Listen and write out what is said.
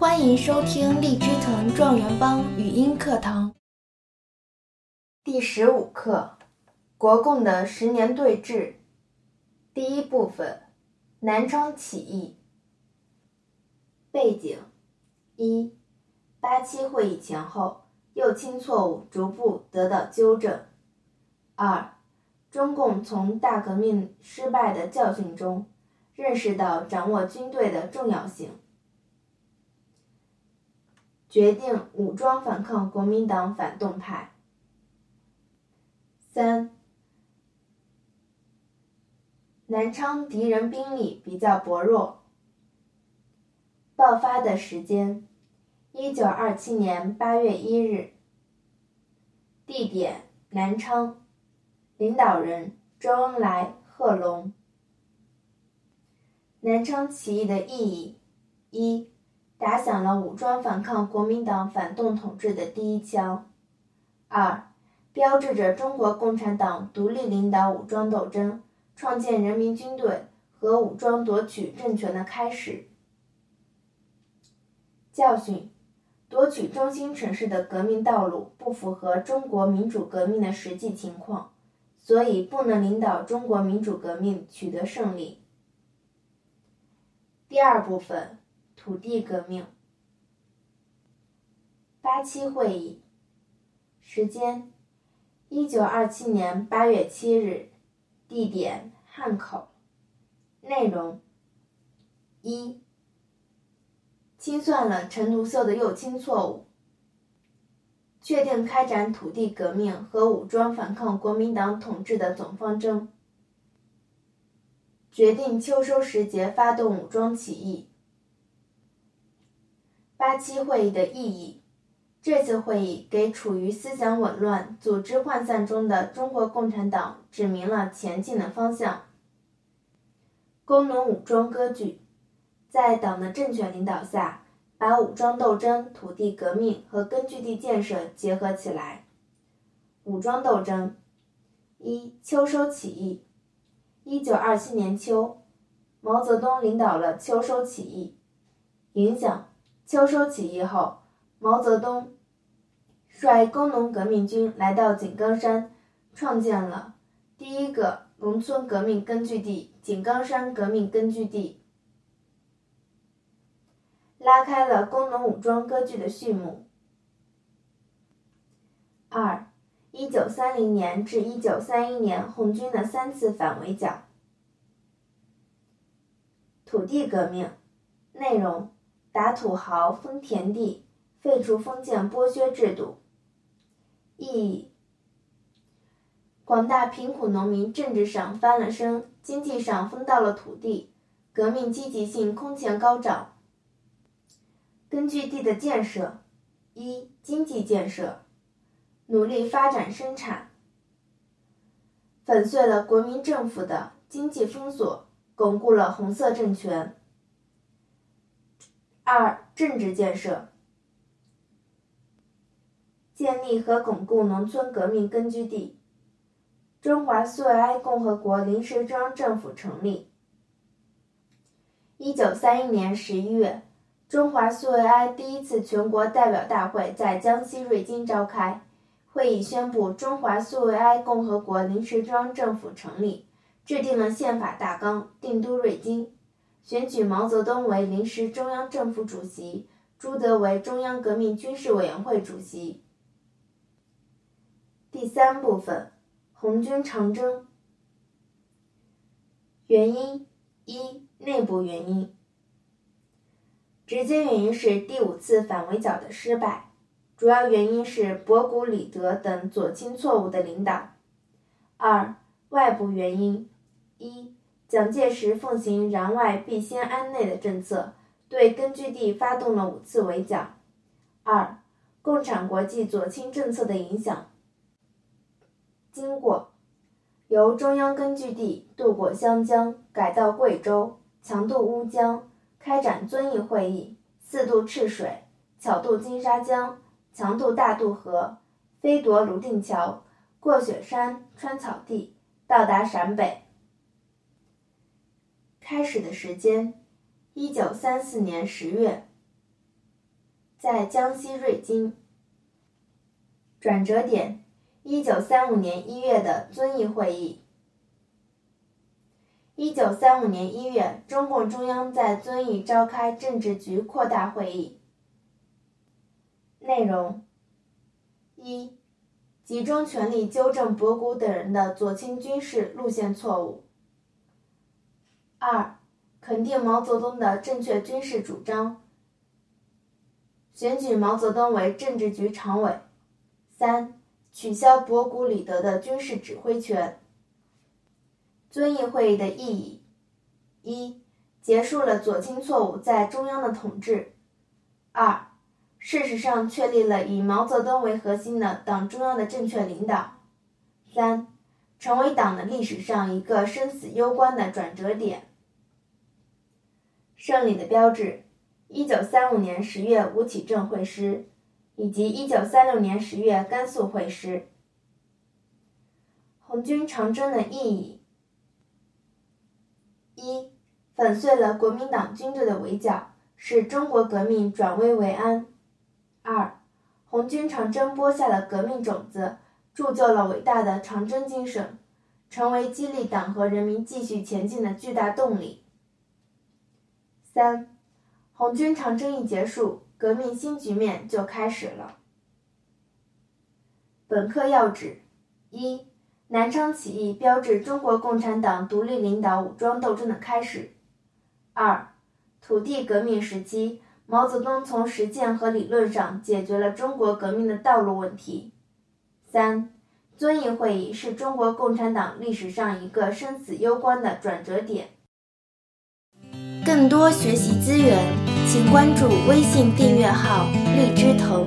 欢迎收听荔枝藤状元帮语音课堂第十五课：国共的十年对峙。第一部分：南昌起义。背景：一、八七会议前后，右倾错误逐步得到纠正；二、中共从大革命失败的教训中，认识到掌握军队的重要性。决定武装反抗国民党反动派。三，南昌敌人兵力比较薄弱。爆发的时间：一九二七年八月一日。地点：南昌。领导人：周恩来、贺龙。南昌起义的意义：一。打响了武装反抗国民党反动统治的第一枪。二，标志着中国共产党独立领导武装斗争、创建人民军队和武装夺取政权的开始。教训：夺取中心城市的革命道路不符合中国民主革命的实际情况，所以不能领导中国民主革命取得胜利。第二部分。土地革命。八七会议。时间：一九二七年八月七日。地点：汉口。内容：一、清算了陈独秀的右倾错误，确定开展土地革命和武装反抗国民党统治的总方针，决定秋收时节发动武装起义。八七会议的意义，这次会议给处于思想紊乱、组织涣散中的中国共产党指明了前进的方向。工农武装割据，在党的正确领导下，把武装斗争、土地革命和根据地建设结合起来。武装斗争，一秋收起义。一九二七年秋，毛泽东领导了秋收起义，影响。秋收起义后，毛泽东率工农革命军来到井冈山，创建了第一个农村革命根据地——井冈山革命根据地，拉开了工农武装割据的序幕。二，一九三零年至一九三一年红军的三次反围剿。土地革命内容。打土豪分田地，废除封建剥削制度。意义：广大贫苦农民政治上翻了身，经济上分到了土地，革命积极性空前高涨。根据地的建设：一、经济建设，努力发展生产，粉碎了国民政府的经济封锁，巩固了红色政权。二、政治建设，建立和巩固农村革命根据地。中华苏维埃共和国临时中央政府成立。一九三一年十一月，中华苏维埃第一次全国代表大会在江西瑞金召开，会议宣布中华苏维埃共和国临时中央政府成立，制定了宪法大纲，定都瑞金。选举毛泽东为临时中央政府主席，朱德为中央革命军事委员会主席。第三部分，红军长征。原因一，内部原因。直接原因是第五次反围剿的失败，主要原因是博古、李德等左倾错误的领导。二，外部原因一。蒋介石奉行攘外必先安内的政策，对根据地发动了五次围剿。二、共产国际左倾政策的影响。经过：由中央根据地渡过湘江，改到贵州，强渡乌江，开展遵义会议，四渡赤水，巧渡金沙江，强渡大渡河，飞夺泸定桥，过雪山，穿草地，到达陕北。开始的时间：一九三四年十月。在江西瑞金。转折点：一九三五年一月的遵义会议。一九三五年一月，中共中央在遵义召开政治局扩大会议。内容：一、集中全力纠正博古等人的左倾军事路线错误；二、肯定毛泽东的正确军事主张，选举毛泽东为政治局常委；三、取消博古李德的军事指挥权。遵义会议的意义：一、结束了左倾错误在中央的统治；二、事实上确立了以毛泽东为核心的党中央的正确领导；三、成为党的历史上一个生死攸关的转折点。胜利的标志：一九三五年十月吴起正会师，以及一九三六年十月甘肃会师。红军长征的意义。一，粉碎了国民党军队的围剿，使中国革命转危为安。二，红军长征播下了革命种子，铸就了伟大的长征精神，成为激励党和人民继续前进的巨大动力。三，红军长征一结束，革命新局面就开始了。本课要旨：一。南昌起义标志中国共产党独立领导武装斗争的开始。二，土地革命时期，毛泽东从实践和理论上解决了中国革命的道路问题。三，遵义会议是中国共产党历史上一个生死攸关的转折点。更多学习资源，请关注微信订阅号“荔枝藤”。